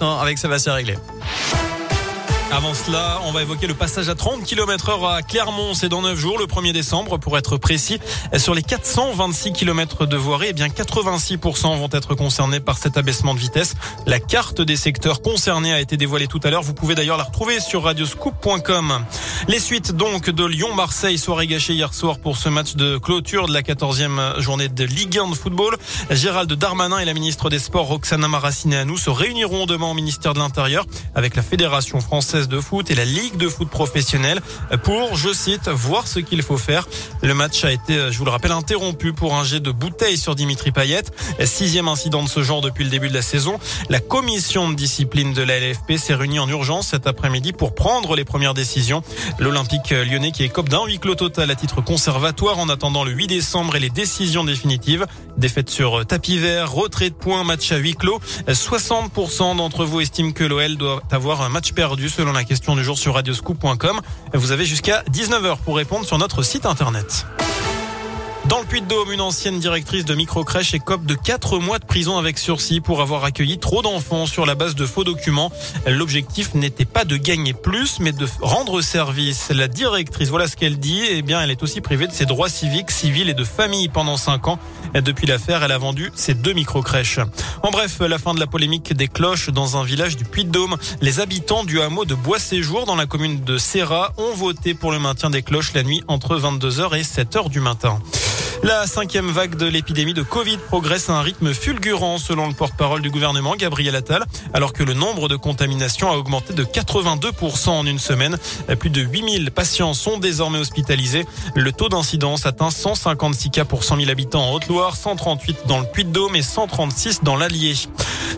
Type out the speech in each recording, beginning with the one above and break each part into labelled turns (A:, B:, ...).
A: maintenant avec Sébastien Réglé.
B: Avant cela, on va évoquer le passage à 30 km heure à Clermont. C'est dans 9 jours, le 1er décembre, pour être précis. Sur les 426 km de voirie, eh bien 86% vont être concernés par cet abaissement de vitesse. La carte des secteurs concernés a été dévoilée tout à l'heure. Vous pouvez d'ailleurs la retrouver sur radioscoop.com. Les suites donc de Lyon-Marseille, soirée gâchée hier soir pour ce match de clôture de la 14e journée de Ligue 1 de football. Gérald Darmanin et la ministre des Sports Roxana Maracineanu se réuniront demain au ministère de l'Intérieur avec la Fédération française de foot et la Ligue de foot professionnelle pour, je cite, voir ce qu'il faut faire. Le match a été, je vous le rappelle, interrompu pour un jet de bouteille sur Dimitri Payet. Sixième incident de ce genre depuis le début de la saison. La commission de discipline de la LFP s'est réunie en urgence cet après-midi pour prendre les premières décisions. L'Olympique lyonnais qui écope d'un huis clos total à titre conservatoire en attendant le 8 décembre et les décisions définitives. Défaite sur tapis vert, retrait de points, match à huis clos. 60% d'entre vous estiment que l'OL doit avoir un match perdu selon la question du jour sur radioscoop.com. Vous avez jusqu'à 19h pour répondre sur notre site internet. Dans le Puy-de-Dôme, une ancienne directrice de microcrèche écope de 4 mois de prison avec sursis pour avoir accueilli trop d'enfants sur la base de faux documents. L'objectif n'était pas de gagner plus, mais de rendre service. La directrice, voilà ce qu'elle dit. Eh bien, elle est aussi privée de ses droits civiques, civils et de famille pendant 5 ans. Depuis l'affaire, elle a vendu ses deux microcrèches. En bref, la fin de la polémique des cloches dans un village du Puy-de-Dôme. Les habitants du hameau de Bois-Séjour dans la commune de Serra ont voté pour le maintien des cloches la nuit entre 22h et 7h du matin. La cinquième vague de l'épidémie de Covid progresse à un rythme fulgurant selon le porte-parole du gouvernement Gabriel Attal, alors que le nombre de contaminations a augmenté de 82% en une semaine. Plus de 8000 patients sont désormais hospitalisés. Le taux d'incidence atteint 156 cas pour 100 000 habitants en Haute-Loire, 138 dans le Puy-de-Dôme et 136 dans l'Allier.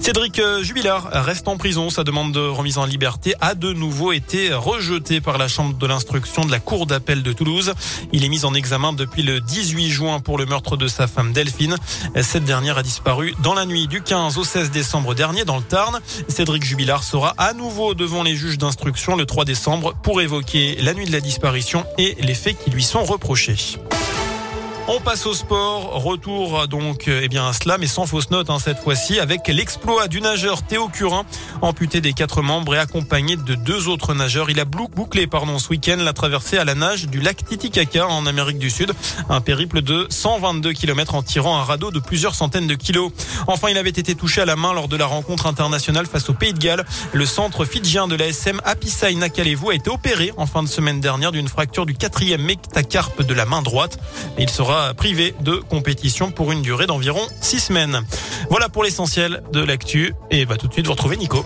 B: Cédric Jubilard reste en prison. Sa demande de remise en liberté a de nouveau été rejetée par la Chambre de l'instruction de la Cour d'appel de Toulouse. Il est mis en examen depuis le 18 juin pour le meurtre de sa femme Delphine. Cette dernière a disparu dans la nuit du 15 au 16 décembre dernier dans le Tarn. Cédric Jubilard sera à nouveau devant les juges d'instruction le 3 décembre pour évoquer la nuit de la disparition et les faits qui lui sont reprochés. On passe au sport. Retour donc eh bien à cela, mais sans fausse note hein, cette fois-ci, avec l'exploit du nageur Théo Curin, amputé des quatre membres et accompagné de deux autres nageurs. Il a bouclé pardon, ce week-end la traversée à la nage du lac Titicaca en Amérique du Sud. Un périple de 122 km en tirant un radeau de plusieurs centaines de kilos. Enfin, il avait été touché à la main lors de la rencontre internationale face au Pays de Galles. Le centre fidjien de l'ASM Apisai Nakalevu a été opéré en fin de semaine dernière d'une fracture du quatrième métacarpe de la main droite. Privé de compétition pour une durée d'environ six semaines. Voilà pour l'essentiel de l'actu. Et bah, tout de suite, vous retrouvez Nico.